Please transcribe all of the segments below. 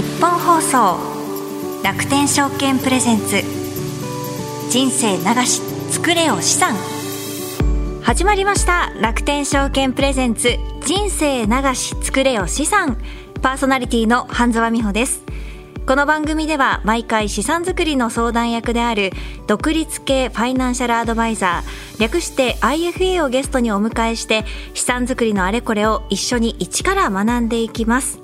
日本放送楽天証券プレゼンツ人生流し作れよ資産。始まりました楽天証券プレゼンツ人生流し作れよ資産。パーソナリティの半沢美穂です。この番組では毎回資産作りの相談役である独立系ファイナンシャルアドバイザー略して IFA をゲストにお迎えして資産作りのあれこれを一緒に一から学んでいきます。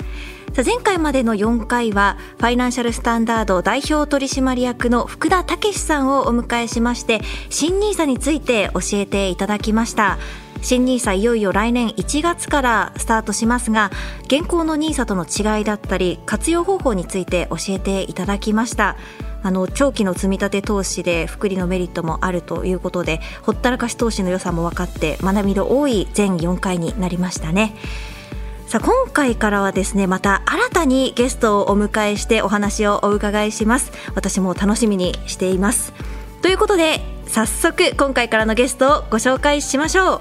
さあ前回までの4回はファイナンシャルスタンダード代表取締役の福田武さんをお迎えしまして新 NISA について教えていただきました。新 NISA いよいよ来年1月からスタートしますが現行の NISA との違いだったり活用方法について教えていただきました。あの長期の積み立て投資で複利のメリットもあるということでほったらかし投資の良さも分かって学びの多い全4回になりましたね。さあ今回からはですねまた新たにゲストをお迎えしてお話をお伺いします。私も楽しみにしています。ということで早速今回からのゲストをご紹介しましょう。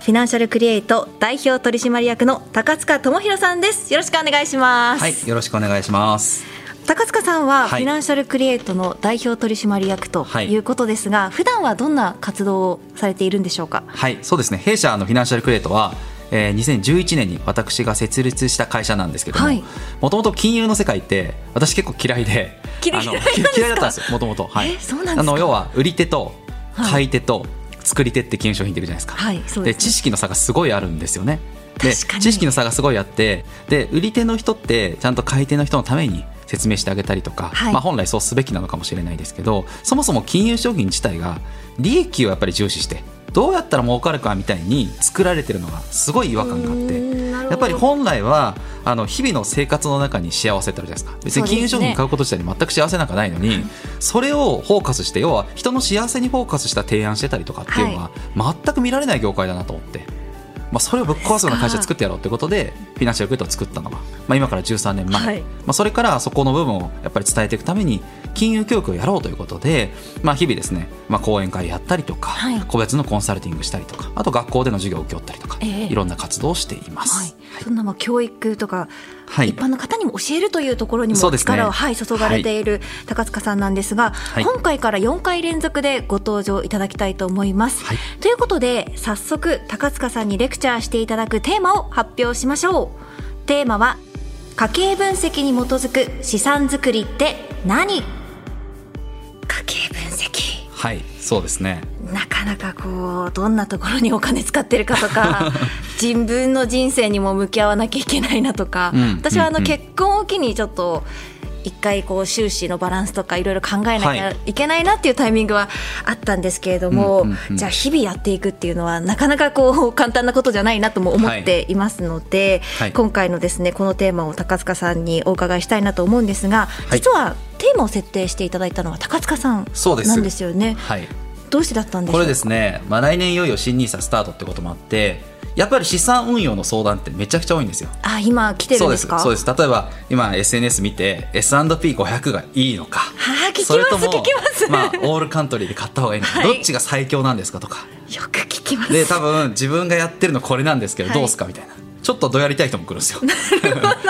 フィナンシャルクリエイト代表取締役の高塚智博さんです。よろしくお願いします。はいよろしくお願いします。高塚さんはフィナンシャルクリエイトの代表取締役とい。うことですが、はい、普段はどんな活動をされているんでしょうか？はいそうですね。弊社のフィナンシャルクリエイトはえー、2011年に私が設立した会社なんですけどももともと金融の世界って私結構嫌いで嫌い？だったんですよもともと。あの要は売り手と買い手と作り手って金融商品っているじゃないですか、はい、で、ね、知識の差がすごいあるんですよね。で知識の差がすごいあってで売り手の人ってちゃんと買い手の人のために説明してあげたりとか、はい、まあ、本来そうすべきなのかもしれないですけどそもそも金融商品自体が利益をやっぱり重視してどうやったら儲かるかみたいに作られてるのがすごい違和感があってやっぱり本来はあの日々の生活の中に幸せってあるじゃないですか。別に金融商品買うこと自体に全く幸せなんかないのにそれをフォーカスして要は人の幸せにフォーカスした提案してたりとかっていうのは全く見られない業界だなと思って。まあ、それをぶっ壊すような会社作ってやろうということでフィナンシャルグッドを作ったのが、まあ、今から13年前、はい、まあ、それからそこの部分をやっぱり伝えていくために金融教育をやろうということで、まあ、日々ですね、まあ、講演会やったりとか、はい、個別のコンサルティングしたりとかあと学校での授業を請け負ったりとか、えー、いろんな活動をしています。はい、そんなまあ教育とかはい、一般の方にも教えるというところにも力を、ね、はい、注がれている高塚さんなんですが、はい、今回から4回連続でご登場いただきたいと思います。はい、ということで早速高塚さんにレクチャーしていただくテーマを発表しましょう。テーマは家計分析に基づく資産作りって何？家計分析。はいそうですね。なかなかこうどんなところにお金使ってるかとか 自分の人生にも向き合わなきゃいけないなとか、うん、私はあの結婚を機にちょっと一回こう収支のバランスとかいろいろ考えなきゃい。けないなっていうタイミングはあったんですけれども、じゃあ日々やっていくっていうのはなかなかこう簡単なことじゃないなとも思っていますので、はい。はい、今回のですねこのテーマを高塚さんにお伺いしたいなと思うんですが、実はテーマを設定していただいたのは高塚さんなんですよね。はい、どうしてだったんでしょう？これですね、まあ、来年いよいよ新ニーサスタートってこともあってやっぱり資産運用の相談ってめちゃくちゃ多いんですよ。あ今来てるんですか？そうです。例えば今 SNS 見て S&P500 がいいのか。あ聞きそれともまあ、オールカントリーで買った方がいいのか、はい、どっちが最強なんですかとか。よく聞きます。で多分自分がやってるのこれなんですけど、どうすかみたいな。ちょっとどやりたい人も来るんですよ。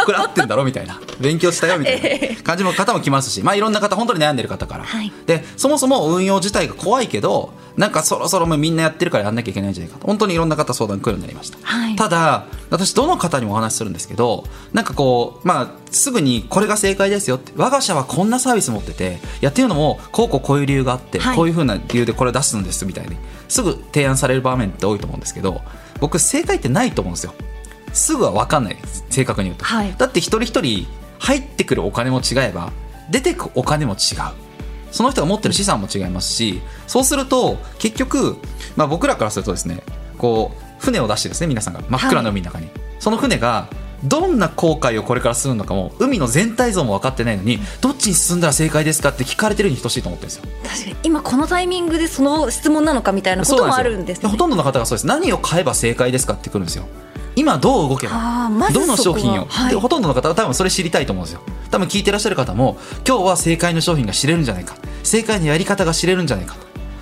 これ合ってんだろみたいな。勉強したよみたいな感じの方も来ますし、まあ、いろんな方本当に悩んでる方から、はい、でそもそも運用自体が怖いけどなんかそろそろもみんなやってるからやんなきゃいけないんじゃないかと。本当にいろんな方相談来るようになりました、はい、ただ私どの方にもお話しするんですけどなんかこうまあすぐにこれが正解ですよって我が社はこんなサービス持っててやっていうのもこうこうこういう理由があって、はい、こういうふうな理由でこれ出すんですみたいにすぐ提案される場面って多いと思うんですけど僕正解ってないと思うんですよ。すぐは分かんない正確に言うと、はい、だって一人一人入ってくるお金も違えば出てくお金も違うその人が持ってる資産も違いますしそうすると結局、まあ、僕らからするとですねこう船を出してですね皆さんが真っ暗な海の中に、はい、その船がどんな航海をこれからするのかも海の全体像も分かってないのにどっちに進んだら正解ですかって聞かれてるに等しいと思ってるんですよ。確かに。今このタイミングでその質問なのかみたいなこともあるんです、ね、ほとんどの方がそうです。何を買えば正解ですかってくるんですよ今どう動けば、ま、どの商品を、はい、ほとんどの方は多分それ知りたいと思うんですよ。多分聞いてらっしゃる方も今日は正解の商品が知れるんじゃないか。正解のやり方が知れるんじゃないか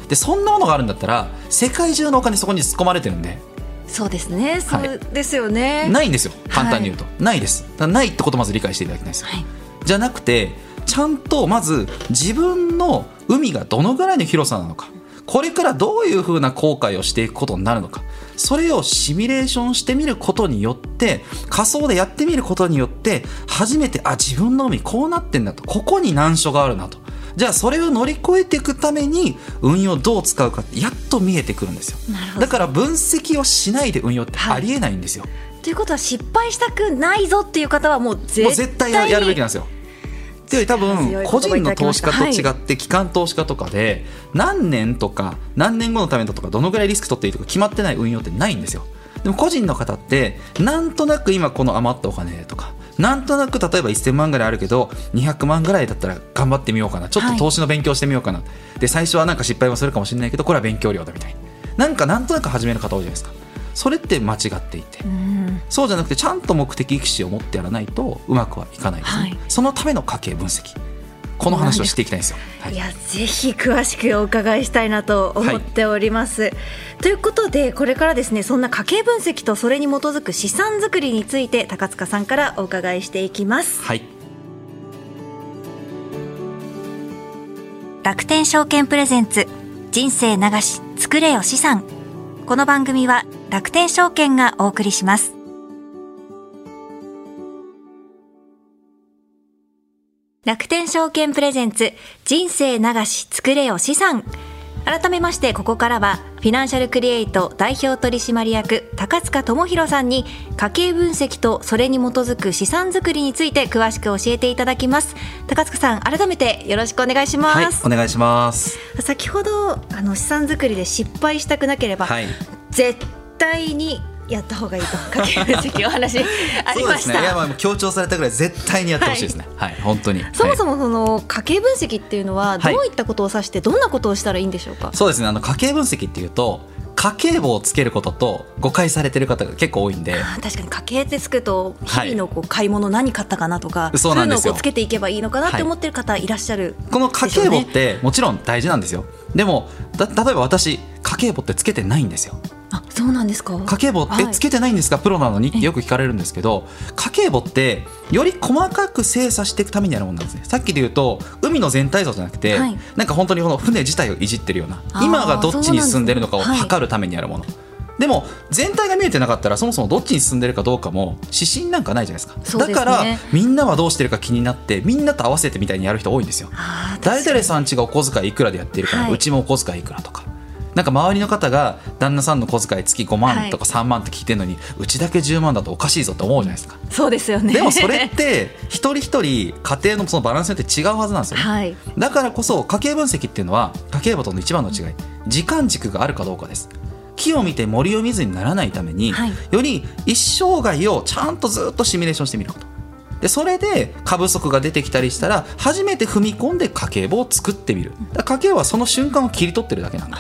でそんなものがあるんだったら世界中のお金そこに突っ込まれてるんで。そうですね、そうですよね。ないんですよ。簡単に言うと、はい、ないです。ないってことまず理解していただきたいです、はい、じゃなくてちゃんとまず自分の海がどのぐらいの広さなのか。これからどういうふうな後悔をしていくことになるのかそれをシミュレーションしてみることによって仮想でやってみることによって初めてあ自分の海こうなってんだと。ここに難所があるなと。じゃあそれを乗り越えていくために運用どう使うかってやっと見えてくるんですよ。だから分析をしないで運用ってありえないんですよ、はい、ということは失敗したくないぞっていう方はもう絶対やるべきなんですよで多分個人の投資家と違って機関投資家とかで何年とか何年後のためだとかどのぐらいリスク取っていいとか決まってない運用ってないんですよ。でも個人の方ってなんとなく今この余ったお金とかなんとなく例えば1000万ぐらいあるけど200万ぐらいだったら頑張ってみようかな。ちょっと投資の勉強してみようかな、はい、で最初はなんか失敗もするかもしれないけどこれは勉強量だみたいな。なんかなんとなく始める方多いじゃないですかそれって間違っていて、うそうじゃなくてちゃんと目的意識を持ってやらないとうまくはいかないですね、はい、そのための家計分析。この話をしていきたいんですよ。はい、いやぜひ詳しくお伺いしたいなと思っております。はい、ということでこれからですねそんな家計分析とそれに基づく資産作りについて高塚さんからお伺いしていきます。はい。楽天証券プレゼンツ人生流し作れよ資産。この番組は楽天証券がお送りします。楽天証券プレゼンツ人生流し作れよ資産。改めましてここからはフィナンシャルクリエイト代表取締役高塚智博さんに家計分析とそれに基づく資産作りについて詳しく教えていただきます。高塚さん改めてよろしくお願いします、はい、お願いします。先ほどあの資産作りで失敗したくなければ、はい、絶対にやった方がいいと家計分析お話 ありました、ね、いやまあ強調されたぐらい絶対にやってほしいですね、はい、はい、本当に。そもそもその家計分析っていうのはどういったことを指してどんなことをしたらいいんでしょうか、そうですね。あの家計分析っていうと家計簿をつけることと誤解されてる方が結構多いんで。確かに。家計ってつくと日々のこう買い物何買ったかなとか、はい、そういうのをつけていけばいいのかなって思ってる方いらっしゃる、はい、この家計簿ってもちろん大事なんですよ。でも例えば私家計簿ってつけてないんですよあそうなんですか？家計簿ってつけてないんですか、はい、プロなのに？ってよく聞かれるんですけど家計簿ってより細かく精査していくためにあるものなんですね。さっきで言うと海の全体像じゃなくて、はい、なんか本当にこの船自体をいじってるような今がどっちに進んでるのかを測るためにあるもの。でも全体が見えてなかったらそもそもどっちに進んでるかどうかも指針なんかないじゃないですか、ね、だからみんなはどうしてるか気になってみんなと合わせてみたいにやる人多いんですよ。誰々さんちがお小遣いいくらでやってるから、はい、うちもお小遣いいくらとかなんか周りの方が旦那さんの小遣い月5万とか3万って聞いてるのに、はい、うちだけ10万だとおかしいぞって思うじゃないですか。そうですよね。でもそれって一人一人家庭のそのバランスによって違うはずなんですよ、ね、はい、だからこそ家計分析っていうのは家計簿との一番の違い。時間軸があるかどうかです。木を見て森を見ずにならないために、はい、より一生涯をちゃんとずっとシミュレーションしてみること。でそれで過不足が出てきたりしたら初めて踏み込んで家計簿を作ってみる。家計簿はその瞬間を切り取ってるだけなんで。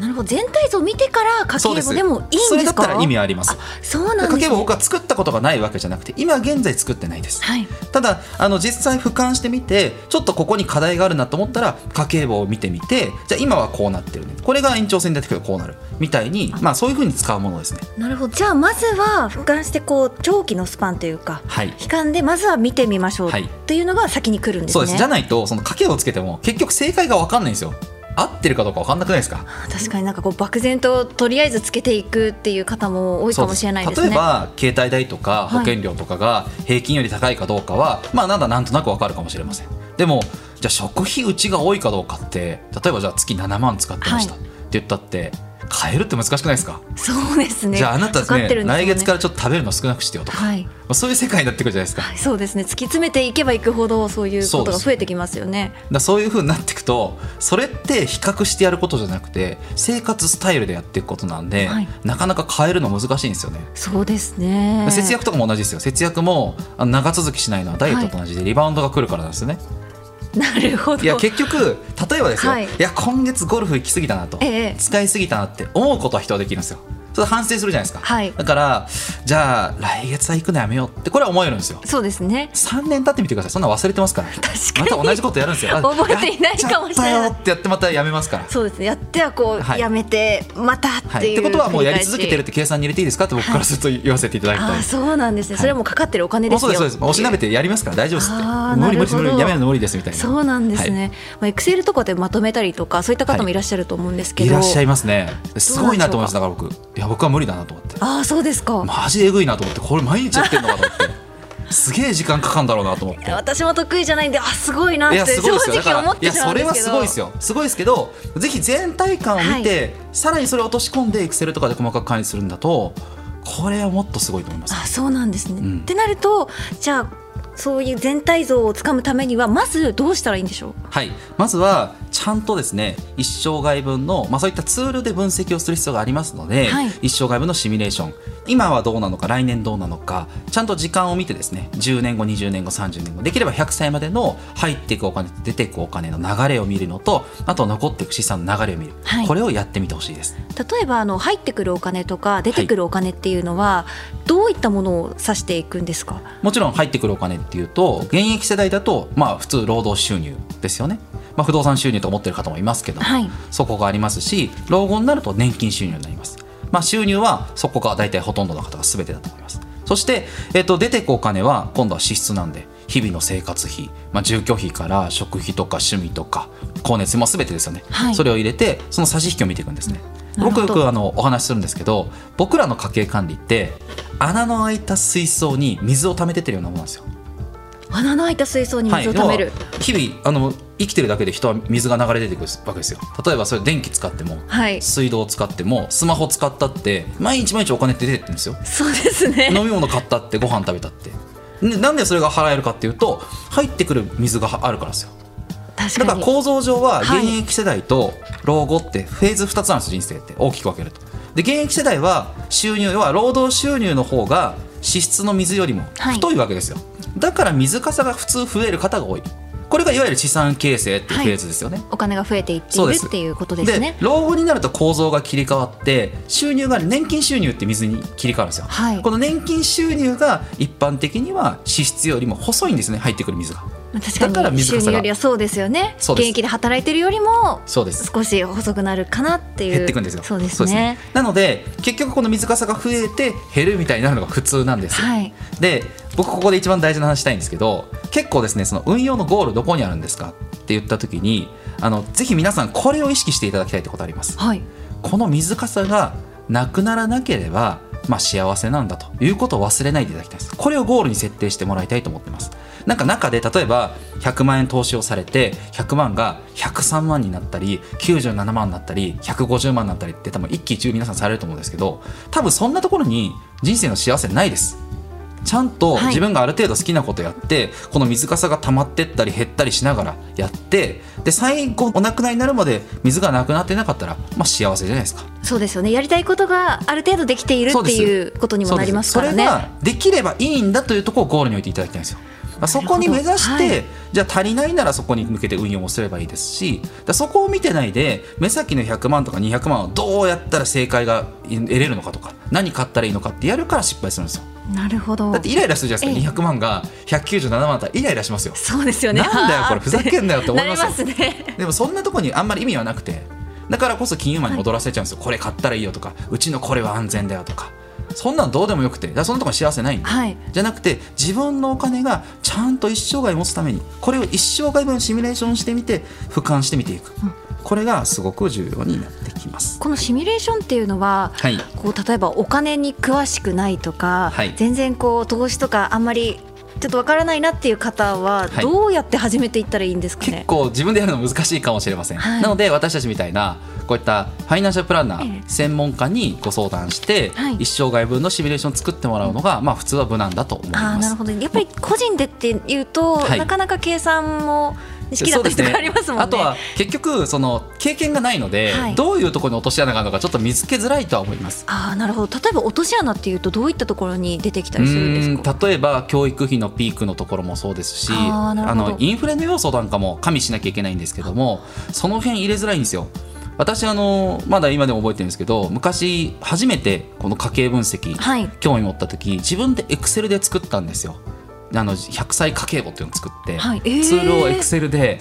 なるほど。全体像を見てから家計簿でもいいんですか？それだったら意味あります。そうなんです、ね、家計簿僕は作ったことがないわけじゃなくて今現在作ってないです、はい、ただあの実際俯瞰してみてちょっとここに課題があるなと思ったら家計簿を見てみてじゃあ今はこうなってるね。これが延長線で出てくるこうなるみたいにまあそういうふうに使うものですね。なるほど。じゃあまずは俯瞰してこう長期のスパンというか、はい、悲観でまずは見てみましょうというのが先に来るんですね、そうです。じゃないとその家計簿をつけても結局正解が分かんないんですよ合ってるかどうか分かんなくないですか？確かになんかこう漠然ととりあえずつけていくっていう方も多いかもしれないですね。例えば携帯代とか保険料とかが平均より高いかどうかは、はい、まあなんだなんとなく分かるかもしれません。でもじゃあ食費うちが多いかどうかって例えばじゃあ月7万使ってました、って言ったって変えるって難しくないですか？そうですね。じゃああなたね、ね、来月からちょっと食べるの少なくしてよと。か、はい、まあ、そういう世界になってくるじゃないですか、はい、そうですね。突き詰めていけばいくほどそういうことが増えてきますよね。だそういうふうになっていくとそれって比較してやることじゃなくて生活スタイルでやっていくことなんで、はい、なかなか変えるの難しいんですよね。そうですね。節約とかも同じですよ。節約も長続きしないのはダイエットと同じでリバウンドが来るからなんですよね、なるほど。いや結局例えばですよ、はい、いや今月ゴルフ行き過ぎたなと、ええ、使い過ぎたなって思うことは人はできるんですよそれ反省するじゃないですか、はい。だからじゃあ来月は行くのやめようってこれは思えるんですよ。そうですね。3年経ってみてください。そんな忘れてますから。確かに。また同じことやるんですよ。あ 覚えていないかもしれない。やっったよってやってまたやめますから。そうですね。やってはこう、はい。やめてまたっていう、はい、ってことはもうやり続けてるって計算に入れていいですか？って僕からすると言わせていただきたい、ああそうなんですね、それはもうかかってるお金ですよ。もうそうですそうです。おしなべてやりますから大丈夫ですって。無理無理無理やめるの無理ですみたいな。そうなんですね、まあ、エクセルとかでまとめたりとかそういった方もいらっしゃると思うんですけど、い。らっしゃいますね。すごいなと思います。どだから僕いや僕は無理だなと思って。ああそうですか、マジえぐいなと思ってこれ毎日やってんのかと思って。すげえ時間かかんだろうなと思って。私も得意じゃないんであすごいなって正直思ってらいやそれはすけどすごいですよ。すごいですけどぜひ全体感を見て、さらにそれを落とし込んでエクセルとかで細かく管理するんだとこれはもっとすごいと思います。あそうなんですね、うん。ってなるとじゃあそういう全体像をつかむためにはまずどうしたらいいんでしょう？はい、まずはちゃんとですね一生涯分の、まあ、そういったツールで分析をする必要がありますので、はい。一生涯分のシミュレーション。今はどうなのか来年どうなのかちゃんと時間を見てですね10年後20年後30年後できれば100歳までの入っていくお金と出ていくお金の流れを見るのとあと残っていく資産の流れを見る、はい。これをやってみてほしいです。例えばあの入ってくるお金とか出てくるお金っていうのは、どういったものを指していくんですか？もちろん入ってくるお金っていうと現役世代だとまあ普通労働収入ですよね、まあ、不動産収入と思ってる方もいますけども、はい。そこがありますし老後になると年金収入になります、まあ、収入はそこが大体ほとんどの方が全てだと思います。そして、えっと出てくお金は今度は支出なんで日々の生活費、まあ、住居費から食費とか趣味とか光熱費も全てですよね、はい。それを入れてその差し引きを見ていくんですね。僕よくあのお話しするんですけど僕らの家計管理って穴の開いた水槽に水を溜めてってるようなものなんですよ。穴の開いた水槽に水を溜める、はい、日々あの生きてるだけで人は水が流れ出てくるわけですよ。例えばそれ電気使っても、はい。水道を使ってもスマホ使ったって毎日毎日お金って出てってるんですよ。そうですね。飲み物買ったってご飯食べたって。ねなんでそれが払えるかっていうと入ってくる水があるからですよ。確かに。だから構造上ははい現役世代と老後ってフェーズ2つなんです人生って。大きく分けると。で現役世代は収入は労働収入の方が支出の水よりも太いわけですよ、だから水かさが普通増える方が多いこれがいわゆる資産形成っていうフェーズですよね、お金が増えていっていうるっていうことですね。老後になると構造が切り替わって収入が年金収入って水に切り替わるんですよ、はい。この年金収入が一般的には支出よりも細いんですね。入ってくる水が。まあ確だかに収水かさが。入よりはそうですよね。現役で働いてるよりもそうです。少し細くなるかなっていう。減っていくんですよ。そうですね。なので結局この水かさが増えて減るみたいになるのが普通なんですよ、はい。で僕ここで一番大事な話したいんですけど結構ですねその運用のゴールどこにあるんですかって言った時にあのぜひ皆さんこれを意識していただきたいってことあります。はい。この水かさがなくならなければ、まあ、幸せなんだということを忘れないでいただきたいです。これをゴールに設定してもらいたいと思ってますなんか中で例えば100万円投資をされて100万が103万になったり97万になったり150万になったりって多分一喜一憂皆さんされると思うんですけど多分そんなところに人生の幸せないです。ちゃんとはい。自分がある程度好きなことやって、この水かさが溜まってったり減ったりしながらやってで最後お亡くなりになるまで水がなくなってなかったら、まあ、幸せじゃないですか。そうですよね。やりたいことがある程度できているっていうことにもなりますからね。それができればいいんだというところをゴールに置いていただきたいんですよ。まあそこに目指して、はい。じゃあ足りないならそこに向けて運用をすればいいですしだそこを見てないで目先の100万とか200万をどうやったら正解が得れるのかとか何買ったらいいのかってやるから失敗するんですよ。なるほど。だってイライラするじゃないですか。ええ。200万が197万だったらイライラしますよ。そうですよね。なんだよこれふざけんなよって思います ね。でもそんなところにあんまり意味はなくてだからこそ金融マンに戻らせちゃうんですよ、これ買ったらいいよとかうちのこれは安全だよとかそんなのどうでもよくてだそんなとこ幸せないんで、はい。じゃなくて自分のお金がちゃんと一生涯持つためにこれを一生涯分シミュレーションしてみて俯瞰してみていく、これがすごく重要になってきます。このシミュレーションっていうのは、はい。こう例えばお金に詳しくないとか、はい。全然こう投資とかあんまりちょっとわからないなっていう方ははい。どうやって始めていったらいいんですかね？結構自分でやるの難しいかもしれません、はい。なので私たちみたいなこういったファイナンシャルプランナええ。ー専門家にご相談して、はい。一生涯分のシミュレーションを作ってもらうのが、まあ普通は無難だと思います。なるほど。やっぱり個人でっていうと、はい。なかなか計算も好きだった人がありますもんね。あとは結局その経験がないので、はい。どういうところに落とし穴があるのかちょっと見つけづらいとは思います。あーなるほど。例えば落とし穴っていうとどういったところに出てきたりするんですか？例えば教育費のピークのところもそうですしあのインフレの要素なんかも加味しなきゃいけないんですけどもその辺入れづらいんですよ。私あのまだ今でも覚えてるんですけど昔初めてこの家計分析、はい、興味持った時自分でエクセルで作ったんですよ。あの100歳家計簿っていうのを作って、はい。えー、ツールをエクセルで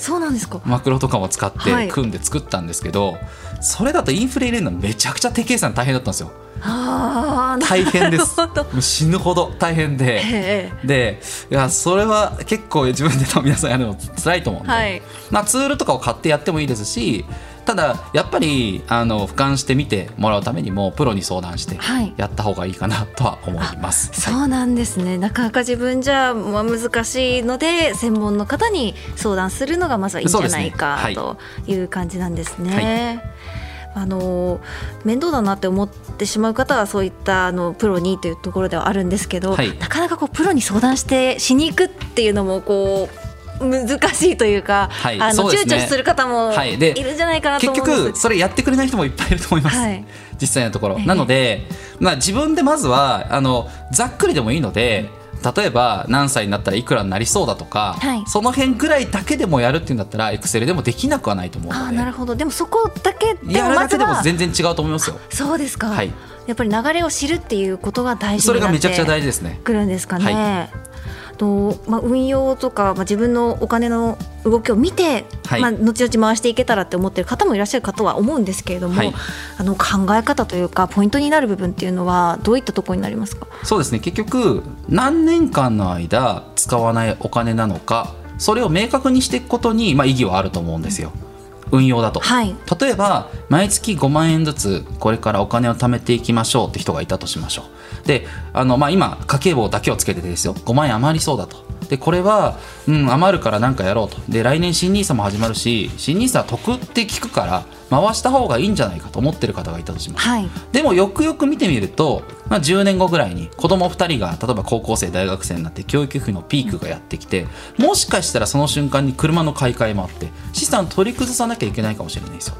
マクロとかも使って組んで作ったんですけど、はい、それだとインフレ入れるのめちゃくちゃ手計算大変だったんですよ。大変です。死ぬほど大変で。でいやそれは結構自分で多分皆さんやるの辛いと思うんで、はい、まあ、ツールとかを買ってやってもいいですしただやっぱりあの俯瞰して見てもらうためにもプロに相談してやった方がいいかなとは思います、はい、そうなんですね。なかなか自分じゃまあ難しいので専門の方に相談するのがまずはいいんじゃないか、ねはい、という感じなんですね。あの面倒だなって思ってしまう方はそういったあのプロにというところではあるんですけど、はい、なかなかこうプロに相談してしに行くっていうのもこう難しいというか、はい、あの、ね、躊躇する方もい。るんじゃないかなと結局それやってくれない人もいっぱいいると思います、はい、実際のところ。なので、まあ、自分でまずはあのざっくりでもいいので。例えば何歳になったらいくらになりそうだとか、はい、その辺ぐらいだけでもやるっていうんだったらエクセルでもできなくはないと思うので。なるほど。でもそこだけでやるだけでも全然違うと思いますよ。そうですか、はい、やっぱり流れを知るっていうことが大事それがめちゃくちゃ大事ですね。くるんですかね、はいとまあ、運用とか、まあ、自分のお金の動きを見て、はい、まあ、後々回していけたらって思ってる方もいらっしゃるかとは思うんですけれども、はい、あの考え方というかポイントになる部分っていうのはどういったところになりますか？そうですね。結局何年間の間使わないお金なのかそれを明確にしていくことに、まあ、意義はあると思うんですよ。運用だと、はい、例えば毎月5万円ずつこれからお金を貯めていきましょうって人がいたとしましょう。であの、まあ、今家計簿だけをつけててですよ。5万円余りそうだと。でこれは、うん、余るから何かやろうと。で来年新 NISA も始まるし新 NISA は得って聞くから回した方がいいんじゃないかと思ってる方がいたとします、はい、でもよくよく見てみると、まあ、10年後ぐらいに子供2人が例えば高校生大学生になって教育費のピークがやってきてもしかしたらその瞬間に車の買い替えもあって資産取り崩さなきゃいけないかもしれないですよ。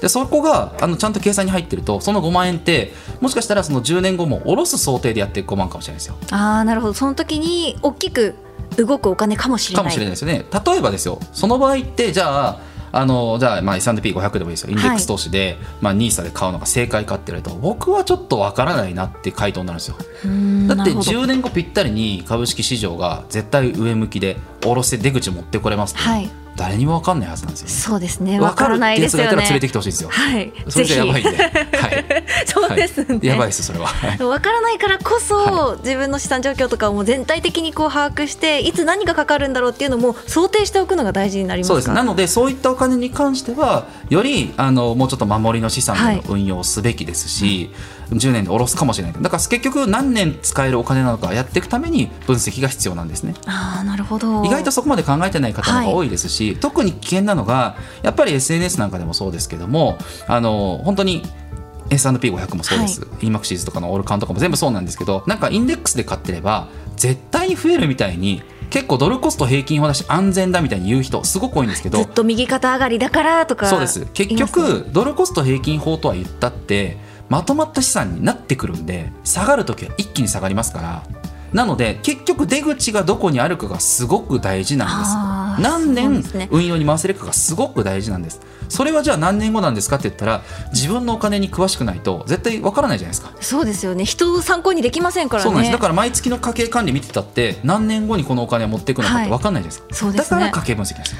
でそこがあのちゃんと計算に入ってるとその5万円ってもしかしたらその10年後も下ろす想定でやっていく5万かもしれないですよ。ああなるほど。その時に大きく動くお金かもしれない。かもしれないですよね。例えばですよ。その場合ってじゃああのじゃあまあ S&P500 でもいいですよ。インデックス投資で、はい、まあ、NISA で買うのが正解かって言われると僕はちょっとわからないなって回答になるんですよ。だって10年後ぴったりに株式市場が絶対上向きで下ろして出口持ってこれます、ね、はい誰にも分かんないはずなんですよ、そうですね。分からないですよね。連れてきてほしいですよ。はい。それじゃやばいんで。はい。そうですね、やばいですそれは。分からないからこそ、自分の資産状況とかをもう全体的にこう把握していつ何がかかるんだろうっていうのも想定しておくのが大事になりますそうです。なのでそういったお金に関してはよりあのもうちょっと守りの資産の運用をすべきですし。はい10年で下ろすかもしれない。だから結局何年使えるお金なのかやっていくために分析が必要なんですね。あなるほど。意外とそこまで考えてない方が多いですし、はい、特に危険なのがやっぱり SNS なんかでもそうですけどもあの本当に S&P500 もそうです、はい、EMAXIS とかのオールカンとかも全部そうなんですけどなんかインデックスで買ってれば絶対に増えるみたいに結構ドルコスト平均法だし安全だみたいに言う人すごく多いんですけどずっと右肩上がりだからとか。そうです。結局ドルコスト平均法とは言ったってまとまった資産になってくるんで下がる時は一気に下がりますから。なので結局出口がどこにあるかがすごく大事なんです。何年運用に回せるかがすごく大事なんです。それはじゃあ何年後なんですかって言ったら自分のお金に詳しくないと絶対わからないじゃないですか。そうですよね。人を参考にできませんからね。そうなんです。だから毎月の家計管理見てたって何年後にこのお金を持っていくのかってわかんないじゃないですか、はい、だから家計分析です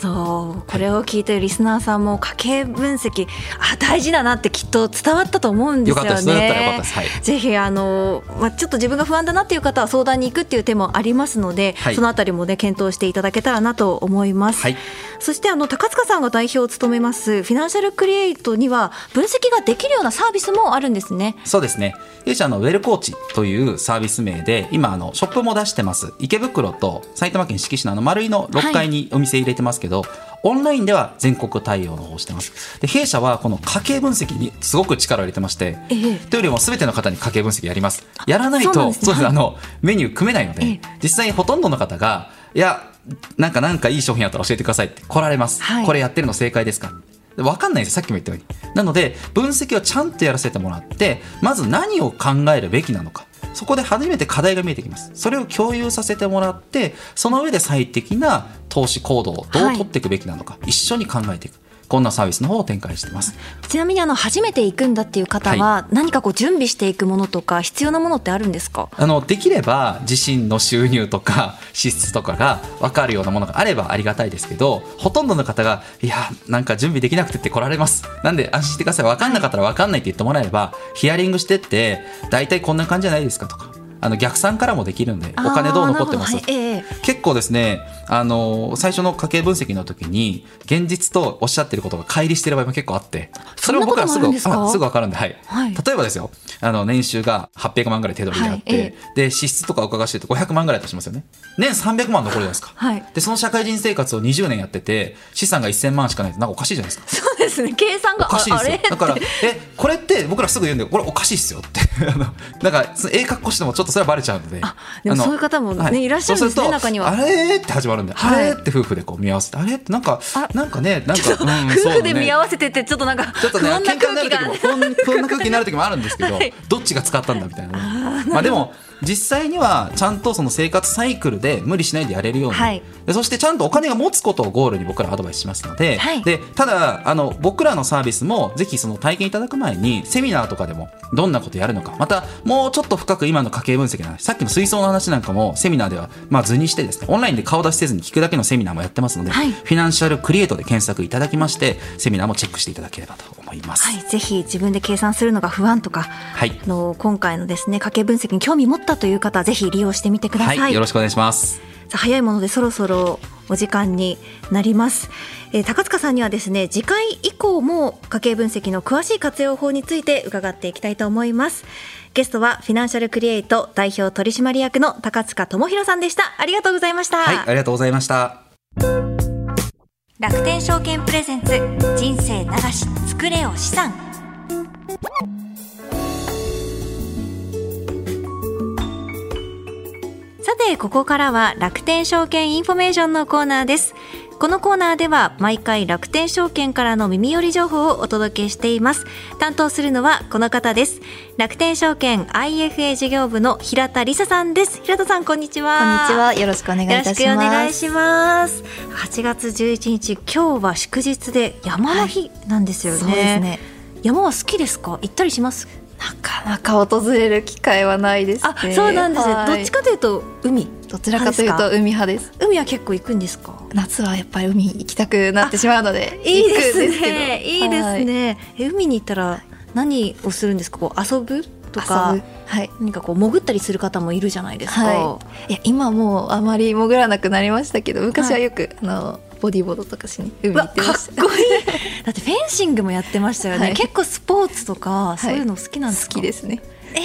どこれを聞いてるリスナーさんも家計分析あ大事だなってきっと伝わったと思うんですよね。はい、ぜひあの、まあ、ちょっと自分が不安だなっていう方は相談に行くっていう手もありますので、はい、そのあたりもね検討していただけたらなと思います。はい、そしてあの高塚さんが代表を務めますフィナンシャルクリエイトには分析ができるようなサービスもあるんですね。そうですね。弊社のウェルコーチというサービス名で今あのショップも出してます。池袋と埼玉県志木市のあの丸井の6階にお店入れてますけど、オンラインでは全国対応の方してます。で弊社はこの家計分析にすごく力を入れてまして、ええ、というよりもすべての方に家計分析やります。やらないとそうです、ね、あのメニュー組めないので、え、実際ほとんどの方がいやなんかなんかいい商品あったら教えてくださいって来られます。はい、これやってるの正解ですか？分かんないですさっきも言ったように。なので分析をちゃんとやらせてもらってまず何を考えるべきなのかそこで初めて課題が見えてきます。それを共有させてもらってその上で最適な投資行動をどう取っていくべきなのか、はい、一緒に考えていくこんなサービスの方を展開してます。ちなみにあの初めて行くんだっていう方は何かこう準備していくものとか必要なものってあるんですか？あのできれば自身の収入とか 支出とかが分かるようなものがあればありがたいですけどほとんどの方がいやなんか準備できなくてって来られます。なんで安心してください。分かんなかったら分かんないって言ってもらえればヒアリングしてって大体こんな感じじゃないですかとかあの逆算からもできるんでお金どう残ってます、はいえー、結構ですねあの最初の家計分析の時に現実とおっしゃってることが乖離してる場合も結構あってそれを僕らすぐすぐ分かるんで、はい、はい、例えばですよあの年収が800万ぐらい手取りであって、はいえー、で支出とかお伺いしてると500万ぐらいとしますよね。年300万残るじゃないですか、はい、でその社会人生活を20年やってて資産が1000万しかないとなんかおかしいじゃないですか ですね。計算がおかしいですよ。だから えこれって僕らすぐ言うんでこれおかしいっすよって。なんかええ格好してもちょっとそれはバレちゃうので。でもそういう方もね、はい、いらっしゃるんですね中には。あれ？って始まるんで、はい、あれ？って夫婦でこう見合わせて。あれ？ってなんかなんかねなんか、うん、夫婦で見合わせてってちょっとなんかちょっとね喧嘩になる時も不穏な空気になる時もあるんですけど、はい、どっちが使ったんだみたいな、ね、まあでも実際にはちゃんとその生活サイクルで無理しないでやれるように、はい、でそしてちゃんとお金が持つことをゴールに僕らアドバイスしますのではい、でただあの僕らのサービスもぜひその体験いただく前にセミナーとかでもどんなことやるのかまたもうちょっと深く今の家計分析の話さっきの水槽の話なんかもセミナーではまあ図にしてですねオンラインで顔出しせずに聞くだけのセミナーもやってますので、はい、フィナンシャルクリエイトで検索いただきましてセミナーもチェックしていただければと思います。はい、ぜひ自分で計算するのが不安とか、はい、の今回のですね家計分析に興味持ったという方ぜひ利用してみてください、はい、よろしくお願いします。さあ早いものでそろそろお時間になります、えー、高塚さんにはですね次回以降も家計分析の詳しい活用法について伺っていきたいと思います。ゲストはフィナンシャルクリエイト代表取締役の高塚智博さんでした。ありがとうございました。はいありがとうございました楽天証券プレゼンツ人生長し作れよ資産。さてここからは楽天証券インフォメーションのコーナーです。このコーナーでは毎回楽天証券からの耳寄り情報をお届けしています。担当するのはこの方です。楽天証券 IFA 事業部の平田理沙さんです。平田さんこんにちは。こんにちは。よろしくお願いいたします。よろしくお願いします。8月11日今日は祝日で山の日なんですよね、はい、そうですね。山は好きですか？行ったりします？なかなか訪れる機会はないです、ね、あそうなんですね、どっちかというと海？どちらかというと海派です。海は結構行くんですか？夏はやっぱり海行きたくなってしまうのでいいですね。いいですね、はい、海に行ったら何をするんですか？こう遊ぶとか、はい、何かこう潜ったりする方もいるじゃないですか、はい、いや今もうあまり潜らなくなりましたけど昔はよく、はい、あのボディーボードとかしに海行ってました。かっこいい。だってフェンシングもやってましたよね、はい、結構スポーツとかそういうの好きなんですか、好きですね。え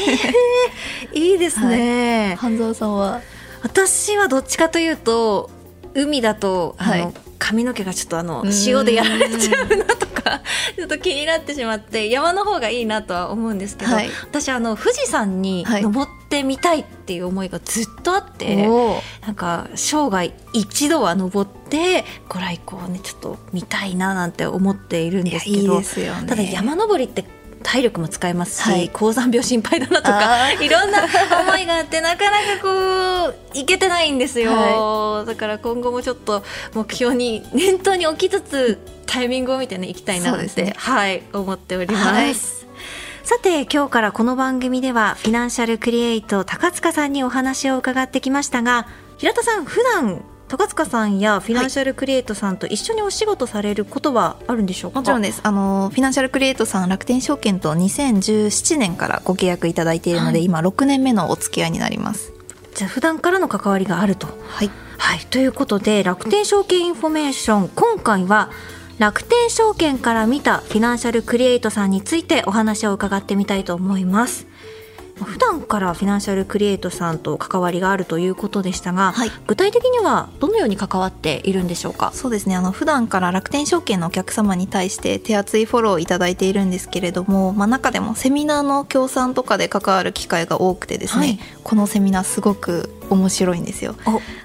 ー、いいですね、半沢さんは？私はどっちかというと海だと、あの髪の毛がちょっとあの塩でやられちゃうなとか ちょっと気になってしまって山の方がいいなとは思うんですけど、はい、私あの富士山に登ってみたいっていう思いがずっとあって、はい、なんか生涯一度は登ってご来光をねちょっと見たいななんて思っているんですけどただ山登りって体力も使えますし、はい、高山病心配だなとかいろんな思いがあってなかなかこういけてないんですよ、はい、だから今後もちょっと目標に念頭に置きつつタイミングを見てねいきたいなって、ね、はい思っております。はい。さて今日からこの番組ではフィナンシャルクリエイト高塚さんにお話を伺ってきましたが平田さん普段高塚さんやフィナンシャルクリエイトさんと一緒にお仕事されることはあるんでしょうか、もちろんです。あのフィナンシャルクリエイトさん楽天証券と2017年からご契約いただいているので、はい、今6年目のお付き合いになります。じゃあ普段からの関わりがあると。はい、はい、ということで楽天証券インフォメーション今回は楽天証券から見たフィナンシャルクリエイトさんについてお話を伺ってみたいと思います普段からフィナンシャルクリエイトさんと関わりがあるということでしたが、はい、具体的にはどのように関わっているんでしょうか？そうですね。あの普段から楽天証券のお客様に対して手厚いフォローをいただいているんですけれども、まあ、中でもセミナーの協賛とかで関わる機会が多くてですね、はい、このセミナーすごく面白いんですよ。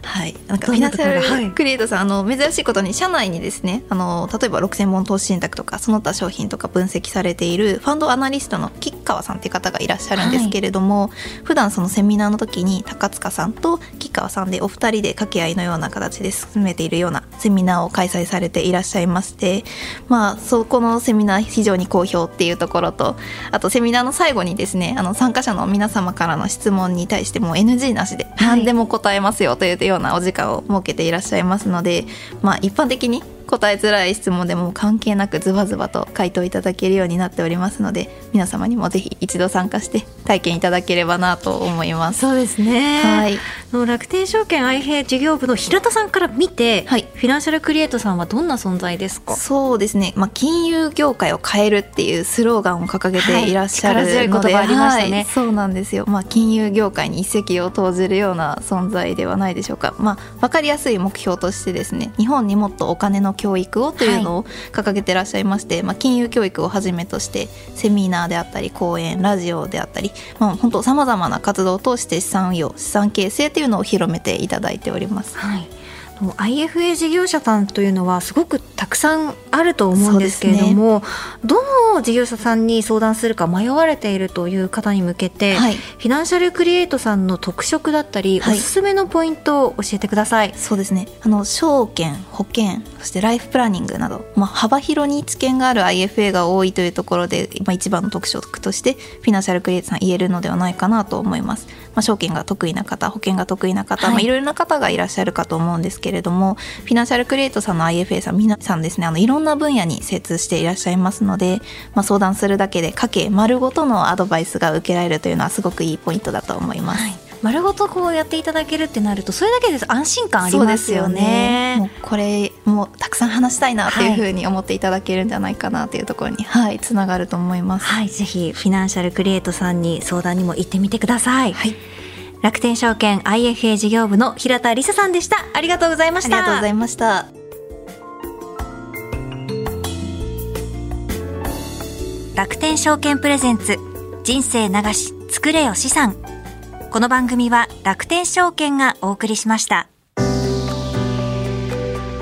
はい、なんかフィナンシャルクリエイトさん、あの珍しいことに社内にですねあの例えば6000本投資信託とかその他商品とか分析されているファンドアナリストの吉川さんっていう方がいらっしゃるんですけれども、はい、普段そのセミナーの時に高塚さんと吉川さんでお二人で掛け合いのような形で進めているようなセミナーを開催されていらっしゃいましてまあそこのセミナー非常に好評っていうところとあとセミナーの最後にですねあの参加者の皆様からの質問に対しても NG なしで何でも答えますよというようなお時間を設けていらっしゃいますので、まあ、一般的に答えづらい質問でも関係なくズバズバと回答いただけるようになっておりますので皆様にもぜひ一度参加して体験いただければなと思います。そうですね、はい、の楽天証券愛平事業部の平田さんから見て、はい、フィナンシャルクリエイトさんはどんな存在ですか？そうですね、まあ、金融業界を変えるっていうスローガンを掲げていらっしゃるので、はい、ありましたね、はい、そうなんですよ、まあ、金融業界に一石を投じるような存在ではないでしょうか、まあ、分かりやすい目標としてですね日本にもっとお金の教育をというのを掲げてらっしゃいまして、まあ、金融教育をはじめとしてセミナーであったり講演ラジオであったり、まあ、本当さまざまな活動を通して資産運用資産形成というのを広めていただいております。はい IFA 事業者さんというのはすごくたくさんあると思うんですけれども、ね、どの事業者さんに相談するか迷われているという方に向けて、はい、フィナンシャルクリエイトさんの特色だったり、はい、おすすめのポイントを教えてください。そうですねあの証券保険そしてライフプランニングなど、まあ、幅広に知見がある IFA が多いというところで、まあ、一番の特色としてフィナンシャルクリエイトさん言えるのではないかなと思います。まあ、証券が得意な方保険が得意な方、はい。まあ、いろいろな方がいらっしゃるかと思うんですけれどもフィナンシャルクリエイトさんの IFA さん皆さんですね。あのいろんな分野に精通していらっしゃいますので、まあ、相談するだけで家計丸ごとのアドバイスが受けられるというのはすごくいいポイントだと思います。はい丸ごとこうやっていただけるってなるとそれだけで安心感ありますよね。よねこれもたくさん話したいなっていうふうに思っていただけるんじゃないかなというところに、はい、つながると思います。はい、ぜひフィナンシャルクリエイトさんに相談にも行ってみてください。はい。楽天証券 IFA 事業部の平田理沙さんでしたありがとうございましたありがとうございました楽天証券プレゼンツ人生流し作れよ資産この番組は楽天証券がお送りしました。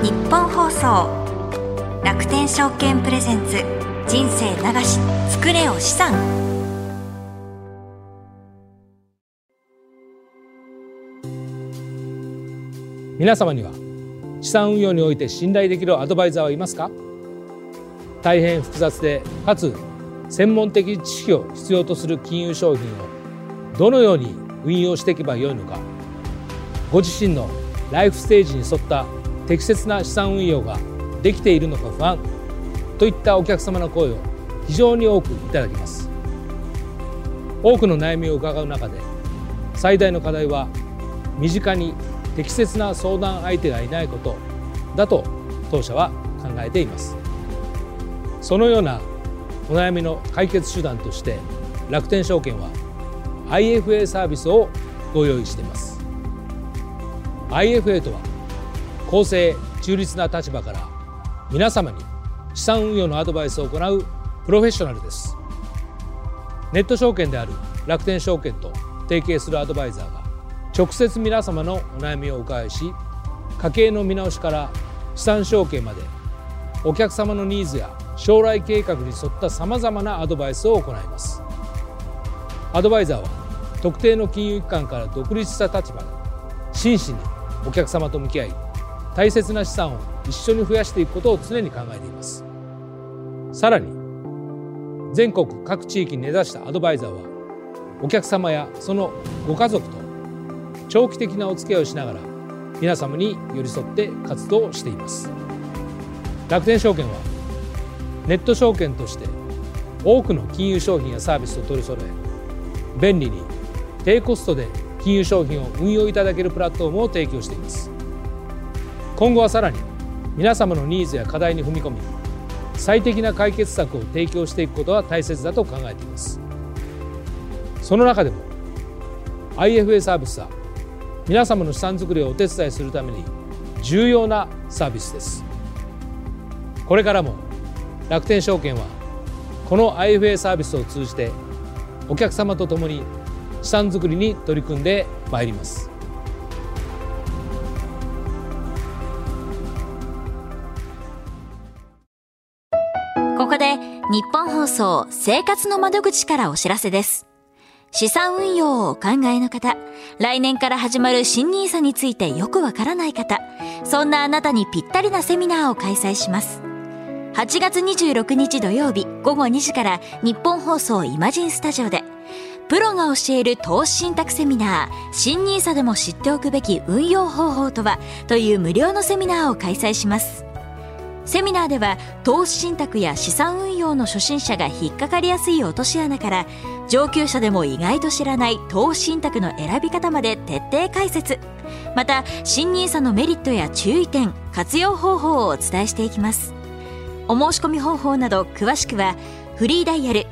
日本放送楽天証券プレゼンツ人生流し作れよ資産。皆様には資産運用において信頼できるアドバイザーはいますか？大変複雑でかつ専門的知識を必要とする金融商品をどのように運用していけばよいのか。ご自身のライフステージに沿った適切な資産運用ができているのか不安。といったお客様の声を非常に多くいただきます。多くの悩みを伺う中で最大の課題は身近に適切な相談相手がいないことだと当社は考えています。そのようなお悩みの解決手段として楽天証券は IFA サービスをご用意しています。IFA とは公正中立な立場から皆様に資産運用のアドバイスを行うプロフェッショナルです。ネット証券である楽天証券と提携するアドバイザーが直接皆様のお悩みをお伺いし家計の見直しから資産承継までお客様のニーズや将来計画に沿ったさまざまなアドバイスを行います。アドバイザーは特定の金融機関から独立した立場で真摯にお客様と向き合い大切な資産を一緒に増やしていくことを常に考えています。さらに全国各地域に根ざしたアドバイザーはお客様やそのご家族と長期的なお付き合いをしながら皆様に寄り添って活動しています。楽天証券はネット証券として多くの金融商品やサービスを取り揃え便利に低コストで金融商品を運用いただけるプラットフォームを提供しています。今後はさらに皆様のニーズや課題に踏み込み最適な解決策を提供していくことは大切だと考えています。その中でも IFA サービスは皆様の資産作りをお手伝いするために重要なサービスです。これからも楽天証券はこの IFA サービスを通じてお客様と共に資産作りに取り組んでまいります。ここで日本放送生活の窓口からお知らせです。資産運用をお考えの方、来年から始まる新ニーサについてよくわからない方、そんなあなたにぴったりなセミナーを開催します。8月26日土曜日午後2時から日本放送イマジンスタジオでプロが教える投資信託セミナー、新 nisa でも知っておくべき運用方法とはという無料のセミナーを開催します。セミナーでは投資信託や資産運用の初心者が引っかかりやすい落とし穴から上級者でも意外と知らない投資信託の選び方まで徹底解説また新 nisa のメリットや注意点活用方法をお伝えしていきますお申し込み方法など詳しくはフリーダイヤル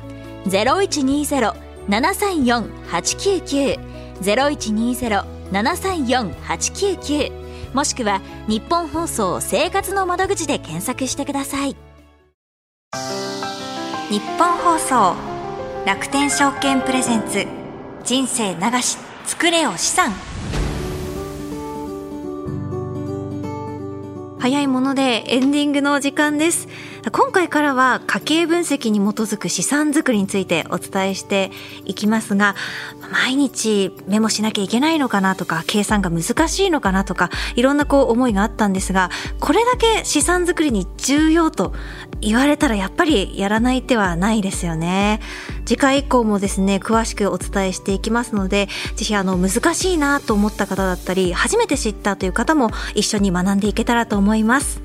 0120 0120-734-899もしくは日本放送生活の窓口で検索してください。日本放送楽天証券プレゼンツ人生流し作れよ資産。早いものでエンディングの時間です。今回からは家計分析に基づく資産作りについてお伝えしていきますが毎日メモしなきゃいけないのかなとか計算が難しいのかなとかいろんなこう思いがあったんですがこれだけ資産作りに重要と言われたらやっぱりやらない手はないですよね。次回以降もですね詳しくお伝えしていきますのでぜひあの難しいなと思った方だったり初めて知ったという方も一緒に学んでいけたらと思います。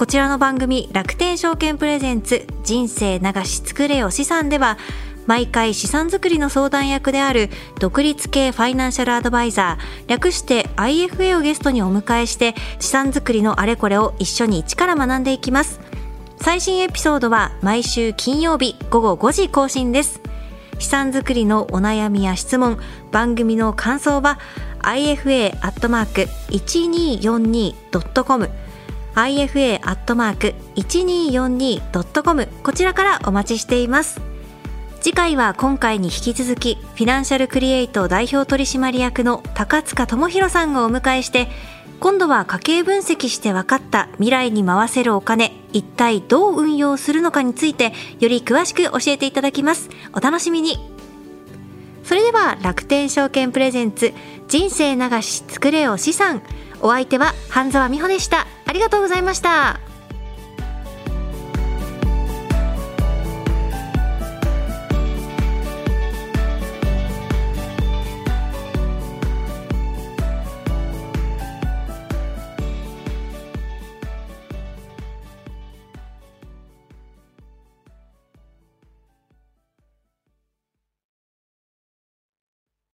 こちらの番組楽天証券プレゼンツ人生流し作れよ資産では毎回資産作りの相談役である独立系ファイナンシャルアドバイザー略して IFA をゲストにお迎えして資産作りのあれこれを一緒に一から学んでいきます。最新エピソードは毎週金曜日午後5時更新です。資産作りのお悩みや質問番組の感想は ifa.1242.com ifa.1242.com こちらからお待ちしています。次回は今回に引き続きフィナンシャルクリエイト代表取締役の高塚智博さんをお迎えして今度は家計分析して分かった未来に回せるお金一体どう運用するのかについてより詳しく教えていただきます。お楽しみに。それでは楽天証券プレゼンツ人生流し作れよ資産。お相手は半沢美穂でした。ありがとうございました。